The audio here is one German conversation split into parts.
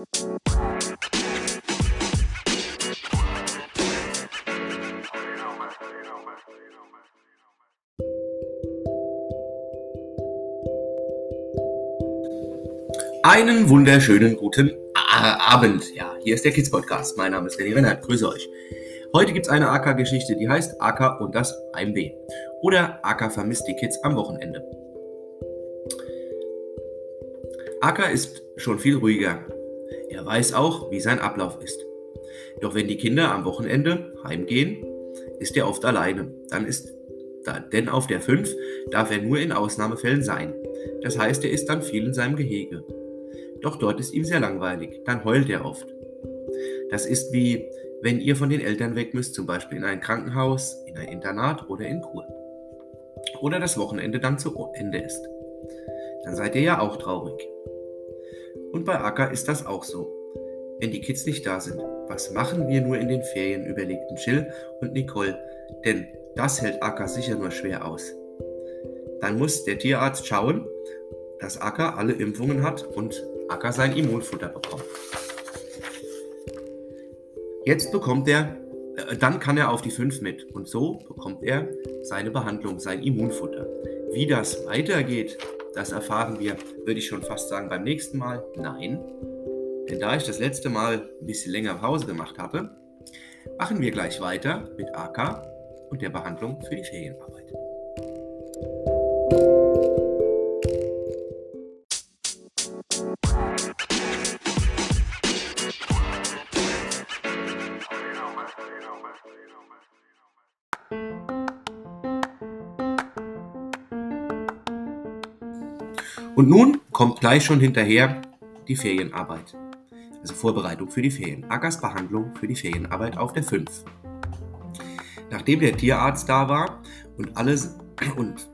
Einen wunderschönen guten Abend. Ja, hier ist der Kids Podcast. Mein Name ist René Rennert. Grüße euch. Heute gibt es eine AK-Geschichte, die heißt AK und das AMB. Oder AK vermisst die Kids am Wochenende. AK ist schon viel ruhiger. Er weiß auch, wie sein Ablauf ist. Doch wenn die Kinder am Wochenende heimgehen, ist er oft alleine. Dann ist denn auf der 5 darf er nur in Ausnahmefällen sein. Das heißt, er ist dann viel in seinem Gehege. Doch dort ist ihm sehr langweilig, dann heult er oft. Das ist wie, wenn ihr von den Eltern weg müsst, zum Beispiel in ein Krankenhaus, in ein Internat oder in Kur. Oder das Wochenende dann zu Ende ist. Dann seid ihr ja auch traurig. Und bei Acker ist das auch so. Wenn die Kids nicht da sind, was machen wir nur in den Ferien, überlegten Jill und Nicole, denn das hält Acker sicher nur schwer aus. Dann muss der Tierarzt schauen, dass Acker alle Impfungen hat und Acker sein Immunfutter bekommt. Jetzt bekommt er, äh, dann kann er auf die 5 mit und so bekommt er seine Behandlung, sein Immunfutter. Wie das weitergeht, das erfahren wir, würde ich schon fast sagen, beim nächsten Mal. Nein, denn da ich das letzte Mal ein bisschen länger Pause gemacht habe, machen wir gleich weiter mit AK und der Behandlung für die Ferienarbeit. Und nun kommt gleich schon hinterher die Ferienarbeit. Also Vorbereitung für die Ferien. Ackers Behandlung für die Ferienarbeit auf der 5. Nachdem der Tierarzt da war und alles und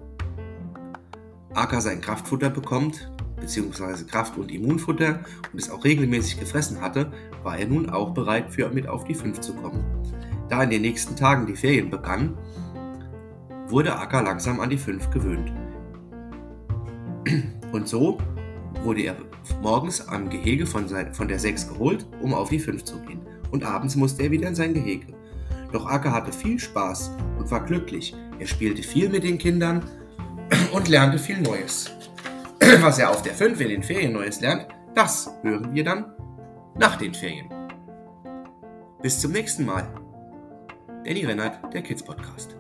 Acker sein Kraftfutter bekommt, beziehungsweise Kraft- und Immunfutter und es auch regelmäßig gefressen hatte, war er nun auch bereit, für mit auf die 5 zu kommen. Da in den nächsten Tagen die Ferien begannen, wurde Acker langsam an die 5 gewöhnt. Und so wurde er morgens am Gehege von, sein, von der 6 geholt, um auf die 5 zu gehen. Und abends musste er wieder in sein Gehege. Doch Acker hatte viel Spaß und war glücklich. Er spielte viel mit den Kindern und lernte viel Neues. Was er auf der 5 in den Ferien Neues lernt, das hören wir dann nach den Ferien. Bis zum nächsten Mal. Danny Rennert, der Kids Podcast.